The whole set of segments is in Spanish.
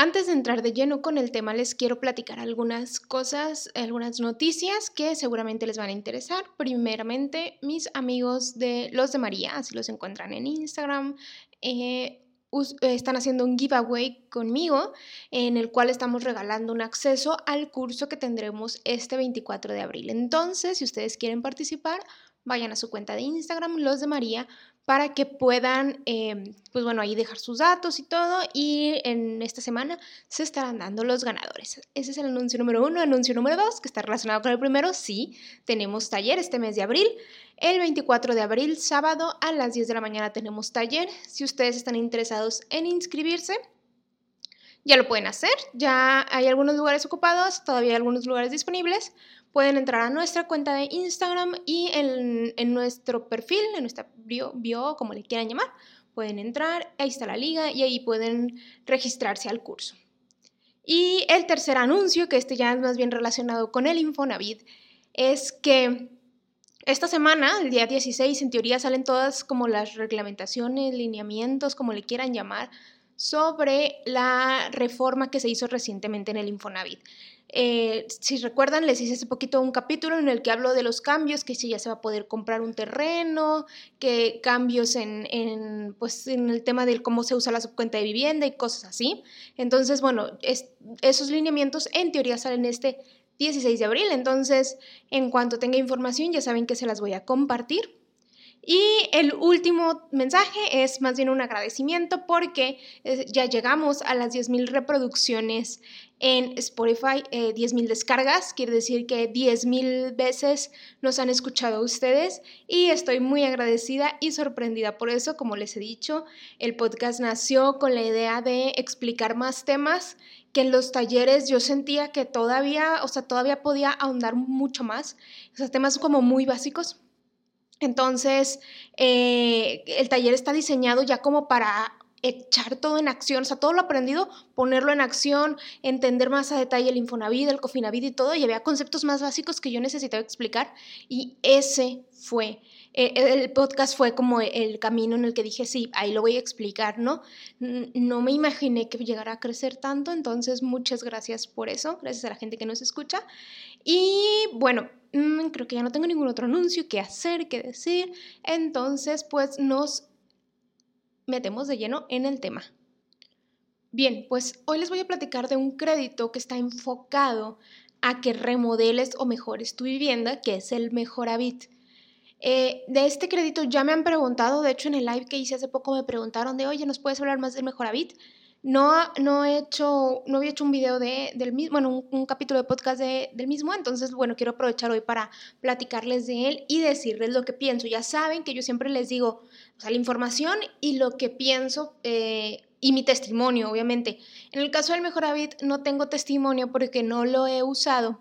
Antes de entrar de lleno con el tema, les quiero platicar algunas cosas, algunas noticias que seguramente les van a interesar. Primeramente, mis amigos de Los de María, así los encuentran en Instagram, eh, están haciendo un giveaway conmigo en el cual estamos regalando un acceso al curso que tendremos este 24 de abril. Entonces, si ustedes quieren participar, vayan a su cuenta de Instagram, Los de María, para que puedan, em, pues bueno, ahí dejar sus datos y todo. Y en esta semana se estarán dando los ganadores. Ese es el anuncio número uno. Anuncio número dos, que está relacionado con el primero, sí, tenemos taller este mes de abril. El 24 de abril, sábado, a las 10 de la mañana tenemos taller. Si ustedes están interesados en inscribirse, ya lo pueden hacer. Ya hay algunos lugares ocupados, todavía algunos lugares disponibles pueden entrar a nuestra cuenta de Instagram y en, nuestro perfil, en nuestra bio, bio, como le quieran llamar, pueden entrar, ahí está la liga y ahí pueden registrarse al curso. Y el tercer anuncio, que este ya es más bien relacionado con el Infonavit, es que esta semana, el día 16, en teoría salen todas como las reglamentaciones, lineamientos, como le quieran llamar, sobre la reforma que se hizo recientemente en el Infonavit. Eh, si recuerdan, les hice hace poquito un capítulo en el que hablo de los cambios, que si ya se va a poder comprar un terreno, que cambios en, pues, en el tema de cómo se usa la subcuenta de vivienda y cosas así. Entonces, bueno, esos lineamientos en teoría salen este 16 de abril. Entonces, en cuanto tenga información, ya saben que se las voy a compartir. Y el último mensaje es más bien un agradecimiento porque eh, ya llegamos a las 10.000 reproducciones en Spotify, 10.000 eh, descargas, quiere decir que 10.000 veces nos han escuchado ustedes y estoy muy agradecida y sorprendida por eso. Como les he dicho, el podcast nació con la idea de explicar más temas que en los talleres yo sentía que todavía, o sea, todavía podía ahondar mucho más, o sea, temas como muy básicos entonces, eh, el taller está diseñado ya como para echar todo en acción, o sea, todo lo aprendido, ponerlo en acción, entender más a detalle el Infonavit, el Cofinavit y todo, y había conceptos más básicos que yo necesitaba explicar y ese fue, eh, el podcast fue como el camino en el que dije, sí, ahí lo voy a explicar, ¿no? No me imaginé que llegara a crecer tanto, entonces muchas gracias por eso, gracias a la gente que nos escucha. Y bueno, mm, creo que ya no tengo ningún otro anuncio que hacer, que decir, entonces pues nos metemos de lleno en el tema. Bien, pues hoy les voy a platicar de un crédito que está enfocado a que remodeles o mejores tu vivienda, que es el Mejoravit. Eh, de este crédito ya me han preguntado, de hecho en el live que hice hace poco me preguntaron de, oye, ¿nos puedes hablar más del Mejoravit? No, no he hecho, no había hecho un video de, del mismo, bueno, un, capítulo de podcast del mismo, entonces, bueno, quiero aprovechar hoy para platicarles de él y decirles lo que pienso. Ya saben que yo siempre les digo, la información y lo que pienso eh, y mi testimonio, obviamente. En el caso del Mejoravit no tengo testimonio porque no lo he usado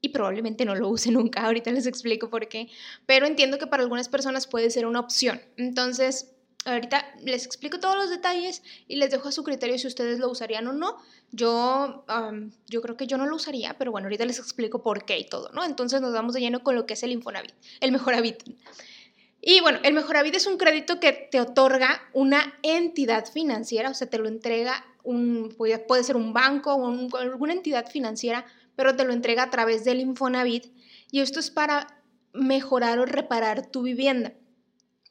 y probablemente no lo use nunca, ahorita les explico por qué, pero entiendo que para algunas personas puede ser una opción. Entonces, ahorita les explico todos los detalles y les dejo a su criterio si ustedes lo usarían o no. Yo, yo creo que yo no lo usaría, pero bueno, ahorita les explico por qué y todo, ¿no? Entonces nos vamos de lleno con lo que es el Infonavit, el Mejoravit. Y bueno, el Mejoravit es un crédito que te otorga una entidad financiera, o sea, te lo entrega un, puede, ser un banco o alguna entidad financiera, pero te lo entrega a través del Infonavit y esto es para mejorar o reparar tu vivienda.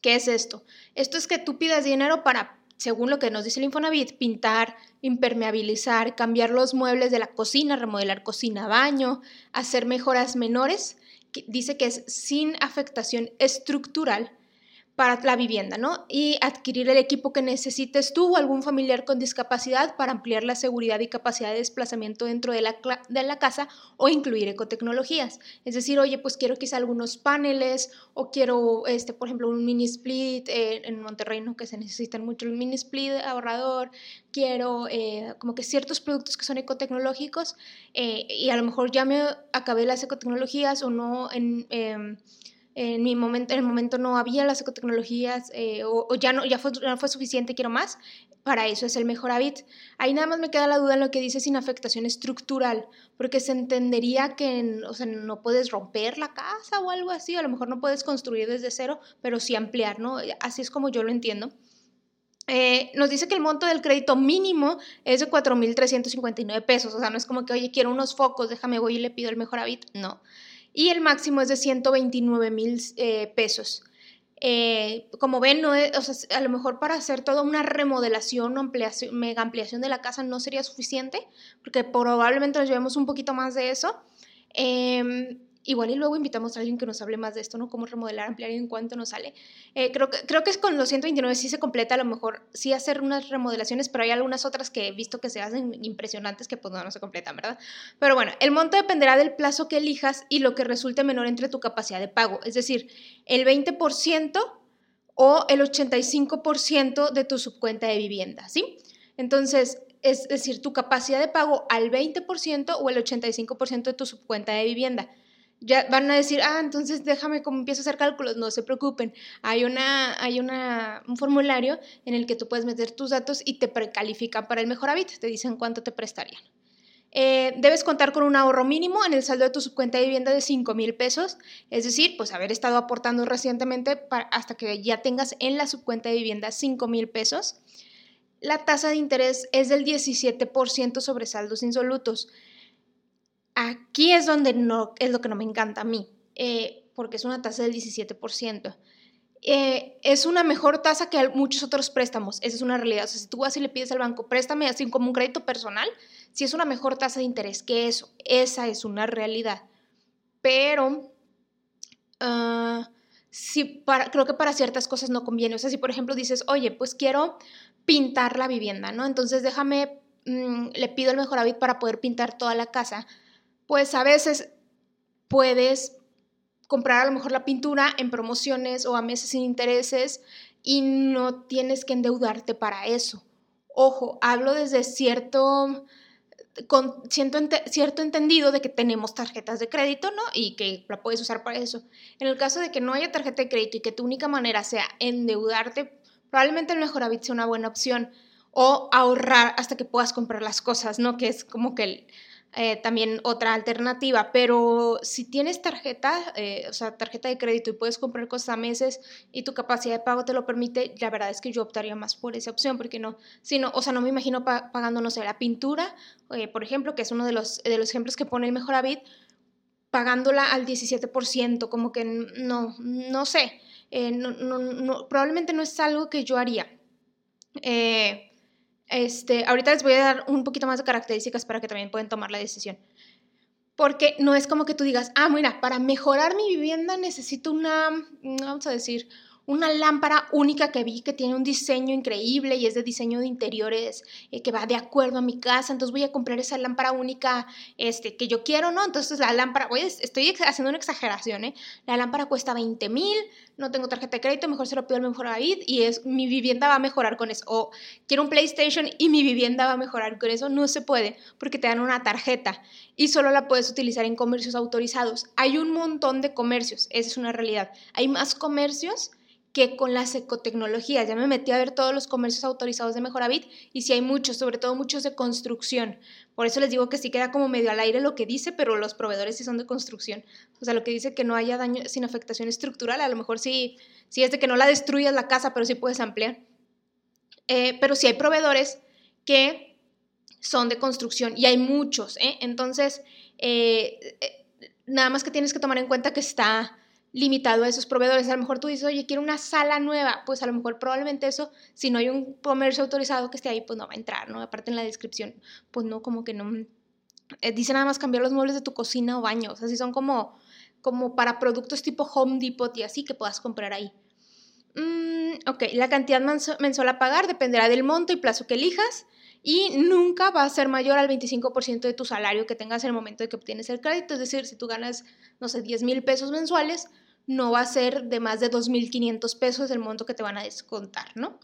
¿Qué es esto? Esto es que tú pidas dinero para, según lo que nos dice el Infonavit, pintar, impermeabilizar, cambiar los muebles de la cocina, remodelar cocina, baño, hacer mejoras menores. dice que es sin afectación estructural para la vivienda, ¿no? Y adquirir el equipo que necesites tú o algún familiar con discapacidad para ampliar la seguridad y capacidad de desplazamiento dentro de la, de la casa o incluir ecotecnologías. Es decir, oye, pues quiero quizá algunos paneles o quiero, este, por ejemplo, un mini split eh, en Monterrey, ¿no? Que se necesitan mucho el mini split ahorrador, quiero eh, como que ciertos productos que son ecotecnológicos eh, y a lo mejor ya me acabé las ecotecnologías o no en em, en mi momento, en el momento no había las ecotecnologías eh, o, ya, no, ya fue, fue suficiente, quiero más, para eso es el mejor hábito. Ahí nada más me queda la duda en lo que dice sin afectación estructural, porque se entendería que o sea, no puedes romper la casa o algo así, a lo mejor no puedes construir desde cero, pero sí ampliar, ¿no? Así es como yo lo entiendo. Eh, nos dice que el monto del crédito mínimo es de 4.359 pesos, o sea, no es como que, oye, quiero unos focos, déjame, voy y le pido el mejor hábito, no y el máximo es de 129 mil eh, pesos. Eh, como ven, no a lo mejor para hacer toda una remodelación o mega ampliación de la casa no sería suficiente, porque probablemente nos llevemos un poquito más de eso. Em, Igual y luego invitamos a alguien que nos hable más de esto, ¿no? Cómo remodelar, ampliar y en cuánto nos sale. Eh, creo, que, creo que es con los 129 sí se completa, a lo mejor sí hacer unas remodelaciones, pero hay algunas otras que he visto que se hacen impresionantes que pues no, no se completan, ¿verdad? Pero bueno, el monto dependerá del plazo que elijas y lo que resulte menor entre tu capacidad de pago, es decir, el 20% o el 85% de tu subcuenta de vivienda, ¿sí? Entonces, es decir, tu capacidad de pago al 20% o el 85% de tu subcuenta de vivienda ya van a decir, ah, entonces déjame como empiezo a hacer cálculos. No se preocupen. Hay, una, hay una, un formulario en el que tú puedes meter tus datos y te precalifican para el mejor hábito. Te dicen cuánto te prestarían. Eh, debes contar con un ahorro mínimo en el saldo de tu subcuenta de vivienda de 5 mil pesos, es decir, pues haber estado aportando recientemente hasta que ya tengas en la subcuenta de vivienda 5 mil pesos. La tasa de interés es del 17% sobre saldos insolutos. Aquí es donde no, es lo que no me encanta a mí, eh, porque es una tasa del 17%. Eh, es una mejor tasa que muchos otros préstamos, esa es una realidad. Si tú vas y le pides al banco, préstame así como un crédito personal, si es una mejor tasa de interés que eso, esa es una realidad. Pero ah, creo que para ciertas cosas no conviene. O sea, si por ejemplo dices, oye, pues quiero pintar la vivienda, ¿no? Entonces déjame, mm, le pido el mejor hábito para poder pintar toda la casa pues a veces puedes comprar a lo mejor la pintura en promociones o a meses sin intereses y no tienes que endeudarte para eso. Ojo, hablo desde cierto, con cierto entendido de que tenemos tarjetas de crédito, ¿no? Y que la puedes usar para eso. En el caso de que no haya tarjeta de crédito y que tu única manera sea endeudarte, probablemente el mejor hábito sea una buena opción. O ahorrar hasta que puedas comprar las cosas, ¿no? Que es como que el, eh, también otra alternativa, pero si tienes tarjeta, eh, o sea, tarjeta de crédito y puedes comprar cosas a meses y tu capacidad de pago te lo permite, la verdad es que yo optaría más por esa opción, porque no, si no o sea, no me imagino pagando, no sé, la pintura, eh, por ejemplo, que es uno de los, de los ejemplos que pone el mejor Avid, pagándola al 17%, como que no, no sé, no, probablemente no es algo que yo haría. Eh, este, ahorita les voy a dar un poquito más de características para que también puedan tomar la decisión. Porque no es como que tú digas, ah, mira, para mejorar mi vivienda necesito una, vamos a decir, una lámpara única que vi que tiene un diseño increíble y es de diseño de interiores eh, que va de acuerdo a mi casa, entonces voy a comprar esa lámpara única este, que yo quiero, ¿no? Entonces la lámpara, voy, estoy haciendo una exageración, ¿eh? La lámpara cuesta 20 mil, no tengo tarjeta de crédito, mejor se lo pido al mejor David y es, mi vivienda va a mejorar con eso. O quiero un PlayStation y mi vivienda va a mejorar con eso, no se puede porque te dan una tarjeta y solo la puedes utilizar en comercios autorizados. Hay un montón de comercios, esa es una realidad. Hay más comercios que con las ecotecnologías. Ya me metí a ver todos los comercios autorizados de Mejoravit y sí hay muchos, sobre todo muchos de construcción. Por eso les digo que sí queda como medio al aire lo que dice, pero los proveedores sí son de construcción. O sea, lo que dice que no haya daño sin afectación estructural, a lo mejor sí, sí es de que no la destruyas la casa, pero sí puedes ampliar. Eh, pero sí hay proveedores que son de construcción y hay muchos. ¿eh? Entonces, eh, nada más que tienes que tomar en cuenta que está limitado a esos proveedores. A lo mejor tú dices, oye, quiero una sala nueva, pues a lo mejor probablemente eso, si no hay un comercio autorizado que esté ahí, pues no va a entrar, ¿no? Aparte en la descripción, pues no, como que no. Eh, dice nada más cambiar los muebles de tu cocina o baño, o sea, si son como, como para productos tipo Home Depot y así que puedas comprar ahí. Mm, ok, la cantidad mensual a pagar dependerá del monto y plazo que elijas y nunca va a ser mayor al 25% de tu salario que tengas en el momento de que obtienes el crédito. Es decir, si tú ganas, no sé, 10 mil pesos mensuales, no va a ser de más de 2.500 pesos el monto que te van a descontar, ¿no?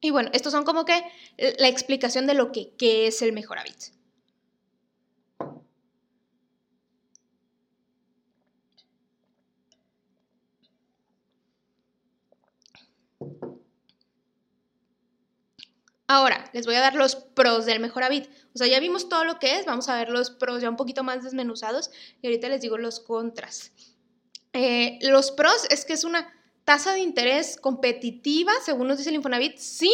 Y bueno, estos son como que la explicación de lo que, es el mejor hábito. Ahora, les voy a dar los pros del mejor hábito. O sea, ya vimos todo lo que es, vamos a ver los pros ya un poquito más desmenuzados y ahorita les digo los contras. Eh, los pros es que es una tasa de interés competitiva, según nos dice el Infonavit, sí,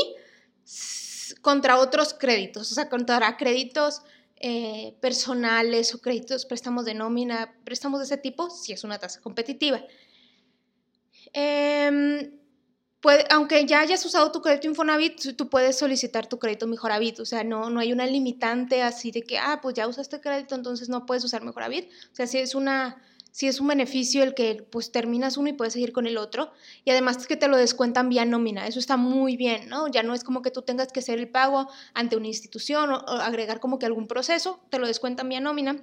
contra otros créditos, o sea, contra créditos eh, personales o créditos, préstamos de nómina, préstamos de ese tipo, sí es una tasa competitiva. Em, aunque ya hayas usado tu crédito Infonavit, tú puedes solicitar tu crédito Mejoravit, o sea, no, no hay una limitante así de que, ah, pues ya usaste crédito, entonces no puedes usar Mejoravit, o sea, sí es una si es un beneficio el que pues terminas uno y puedes seguir con el otro. Y además es que te lo descuentan vía nómina, eso está muy bien, ¿no? Ya no es como que tú tengas que hacer el pago ante una institución o, agregar como que algún proceso, te lo descuentan vía nómina.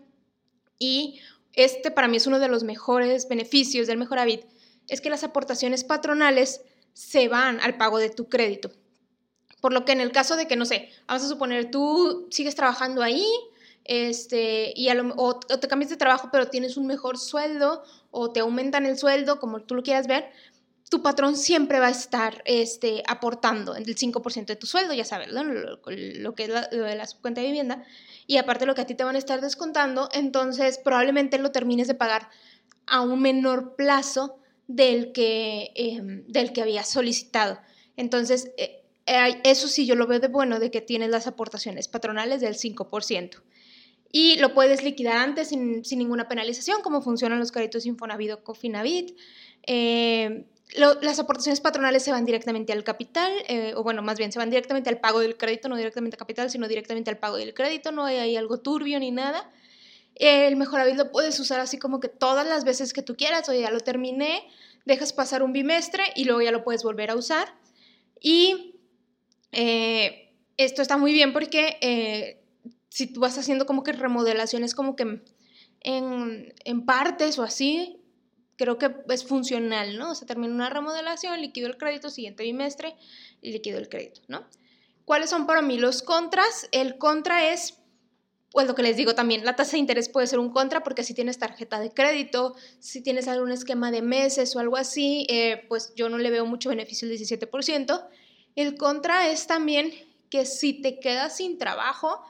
Y este para mí es uno de los mejores beneficios del Mejor Habit, es que las aportaciones patronales se van al pago de tu crédito. Por lo que en el caso de que, no sé, vamos a suponer, tú sigues trabajando ahí, este, y o, te cambias de trabajo pero tienes un mejor sueldo o te aumentan el sueldo, como tú lo quieras ver, tu patrón siempre va a estar este, aportando el 5% de tu sueldo, ya sabes, lo, que es la, lo de la cuenta de vivienda, y aparte lo que a ti te van a estar descontando, entonces probablemente lo termines de pagar a un menor plazo del que, eh, del que habías solicitado. Entonces, eh, eh, eso sí yo lo veo de bueno, de que tienes las aportaciones patronales del 5% y lo puedes liquidar antes sin, ninguna penalización, como funcionan los créditos Infonavit o Cofinavit. Eh, las aportaciones patronales se van directamente al capital, eh, o bueno, más bien se van directamente al pago del crédito, no directamente al capital, sino directamente al pago del crédito, no hay ahí algo turbio ni nada. El Mejoravit lo puedes usar así como que todas las veces que tú quieras, o ya lo terminé, dejas pasar un bimestre y luego ya lo puedes volver a usar. Y eh, esto está muy bien porque si tú vas haciendo como que remodelaciones como que en, en partes o así, creo que es funcional, ¿no? O sea, termina una remodelación, liquido el crédito, siguiente bimestre, liquido el crédito, ¿no? ¿Cuáles son para mí los contras? El contra es, pues lo que les digo también, la tasa de interés puede ser un contra porque si tienes tarjeta de crédito, si tienes algún esquema de meses o algo así, eh, pues yo no le veo mucho beneficio el 17%. El contra es también que si te quedas sin trabajo,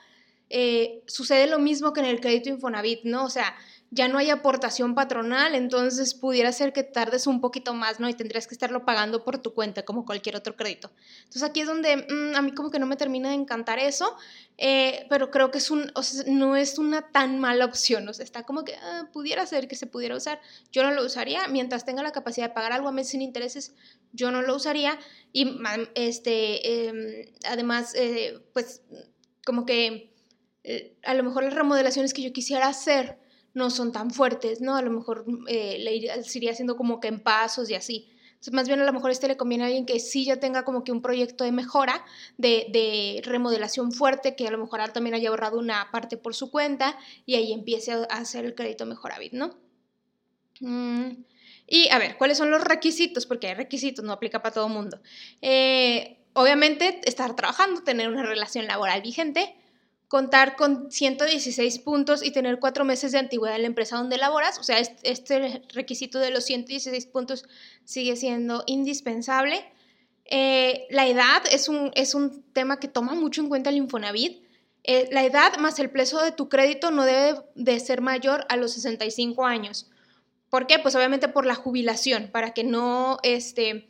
eh, sucede lo mismo que en el crédito Infonavit, ¿no? O sea, ya no hay aportación patronal, entonces pudiera ser que tardes un poquito más, ¿no? Y tendrías que estarlo pagando por tu cuenta, como cualquier otro crédito. Entonces aquí es donde mm, a mí como que no me termina de encantar eso, eh, pero creo que es un, o sea, no es una tan mala opción, o sea, está como que ah, pudiera ser que se pudiera usar. Yo no lo usaría, mientras tenga la capacidad de pagar algo a mes sin intereses, yo no lo usaría. Y este, em, además, eh, pues como que eh, a lo mejor las remodelaciones que yo quisiera hacer no son tan fuertes, ¿no? A lo mejor eh, le iría, haciendo como que en pasos y así. Entonces, más bien a lo mejor este le conviene a alguien que sí ya tenga como que un proyecto de mejora, de, remodelación fuerte, que a lo mejor también haya ahorrado una parte por su cuenta y ahí empiece a hacer el crédito Mejoravit, ¿no? Mm, y a ver, ¿cuáles son los requisitos? Porque hay requisitos, no aplica para todo mundo. Eh, obviamente, estar trabajando, tener una relación laboral vigente, contar con 116 puntos y tener cuatro meses de antigüedad en la empresa donde laboras. O sea, este requisito de los 116 puntos sigue siendo indispensable. Eh, la edad es un, es un tema que toma mucho en cuenta el Infonavit. Eh, la edad más el plazo de tu crédito no debe de ser mayor a los 65 años. ¿Por qué? Pues obviamente por la jubilación, para que no, este,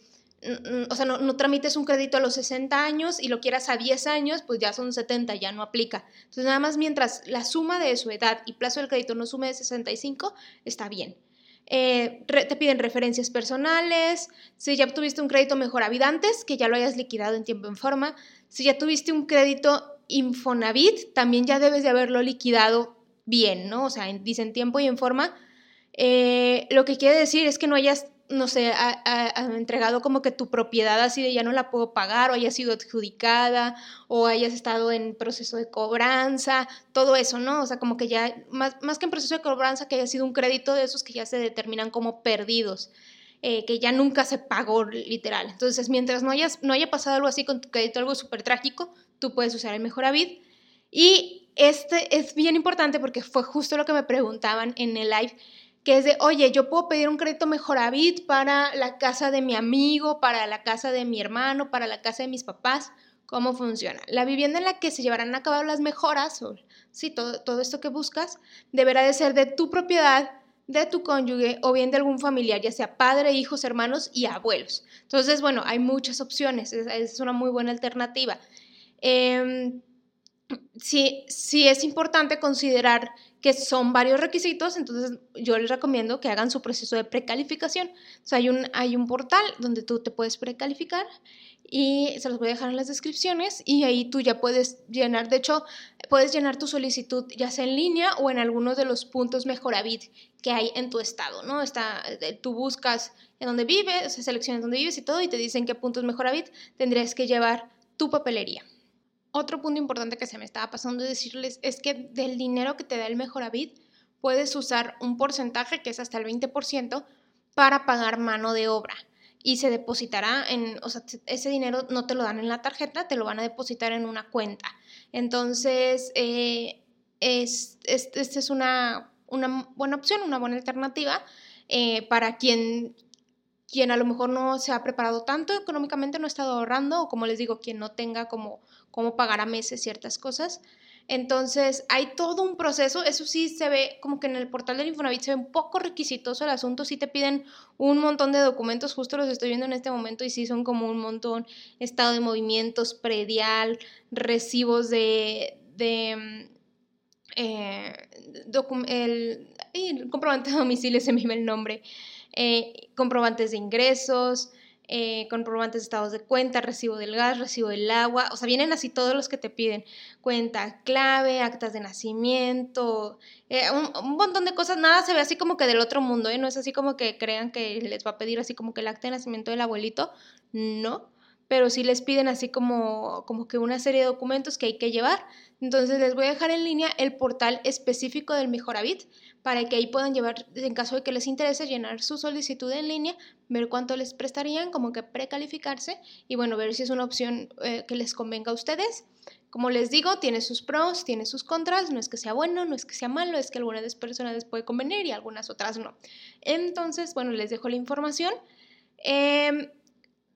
o sea, no, tramites un crédito a los 60 años y lo quieras a 10 años, pues ya son 70, ya no aplica. Entonces, nada más mientras la suma de su edad y plazo del crédito no sume de 65, está bien. Eh, te piden referencias personales, si ya tuviste un crédito mejor antes, que ya lo hayas liquidado en tiempo en forma, si ya tuviste un crédito Infonavit, también ya debes de haberlo liquidado bien, ¿no? O sea, en tiempo y en forma. Eh, lo que quiere decir es que no hayas no sé, ha, entregado como que tu propiedad así de ya no la puedo pagar o haya sido adjudicada o hayas estado en proceso de cobranza, todo eso, ¿no? O sea, como que ya, más, más que en proceso de cobranza, que haya sido un crédito de esos que ya se determinan como perdidos. Eh, que ya nunca se pagó literal. Entonces, mientras no, hayas, no haya pasado algo así con tu crédito, algo súper trágico, tú puedes usar el mejor Avid. Y este es bien importante porque fue justo lo que me preguntaban en el live que es de, oye, yo puedo pedir un crédito Mejoravit para la casa de mi amigo, para la casa de mi hermano, para la casa de mis papás. ¿Cómo funciona? La vivienda en la que se llevarán a cabo las mejoras, o sí, todo, todo esto que buscas, deberá de ser de tu propiedad, de tu cónyuge o bien de algún familiar, ya sea padre, hijos, hermanos y abuelos. Entonces, bueno, hay muchas opciones, es, una muy buena alternativa. Eh, sí, sí es importante considerar que son varios requisitos, entonces yo les recomiendo que hagan su proceso de precalificación. O sea, hay un, hay un portal donde tú te puedes precalificar y se los voy a dejar en las descripciones y ahí tú ya puedes llenar, de hecho, puedes llenar tu solicitud ya sea en línea o en alguno de los puntos Mejoravit que hay en tu estado, ¿no? Está, eh, tú buscas en dónde vives, seleccionas dónde vives y todo y te dicen qué puntos Mejoravit tendrías que llevar tu papelería. Otro punto importante que se me estaba pasando de decirles es que del dinero que te da el Mejoravid, puedes usar un porcentaje que es hasta el 20% para pagar mano de obra y se depositará en, o sea, ese dinero no te lo dan en la tarjeta, te lo van a depositar en una cuenta. Entonces, eh, es, esta es una, una, buena opción, una buena alternativa eh, para quien quien a lo mejor no se ha preparado tanto económicamente, no ha estado ahorrando, o como les digo, quien no tenga como cómo pagar a meses ciertas cosas. Entonces, hay todo un proceso, eso sí se ve como que en el portal del Infonavit se ve un poco requisitoso el asunto, sí te piden un montón de documentos, justo los estoy viendo en este momento y sí son como un montón, estado de movimientos, predial, recibos de, de eh, el, comprobante de domicilio, se me iba el nombre, eh, comprobantes de ingresos, eh, comprobantes de estados de cuenta, recibo del gas, recibo del agua, o sea, vienen así todos los que te piden, cuenta clave, actas de nacimiento, eh, un, montón de cosas, nada se ve así como que del otro mundo, ¿eh? no es así como que crean que les va a pedir así como que el acta de nacimiento del abuelito, no, pero sí les piden así como, como que una serie de documentos que hay que llevar. Entonces les voy a dejar en línea el portal específico del Mejoravit para que ahí puedan llevar, en caso de que les interese, llenar su solicitud en línea, ver cuánto les prestarían, como que precalificarse y bueno, ver si es una opción eh, que les convenga a ustedes. Como les digo, tiene sus pros, tiene sus contras, no es que sea bueno, no es que sea malo, es que algunas personas les puede convenir y algunas otras no. Entonces, bueno, les dejo la información. Em,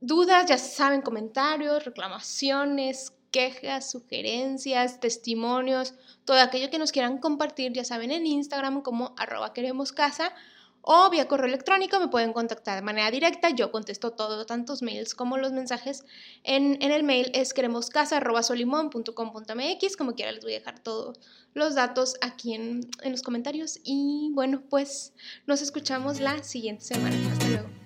dudas, ya saben, comentarios, reclamaciones, quejas, sugerencias, testimonios, todo aquello que nos quieran compartir, ya saben, en Instagram como arroba queremos casa o vía correo electrónico me pueden contactar de manera directa. Yo contesto todo, tantos mails como los mensajes. En, el mail es queremoscasa.solimón.com.mx. Como quiera, les voy a dejar todos los datos aquí en, en los comentarios. Y bueno, pues nos escuchamos la siguiente semana. Hasta luego.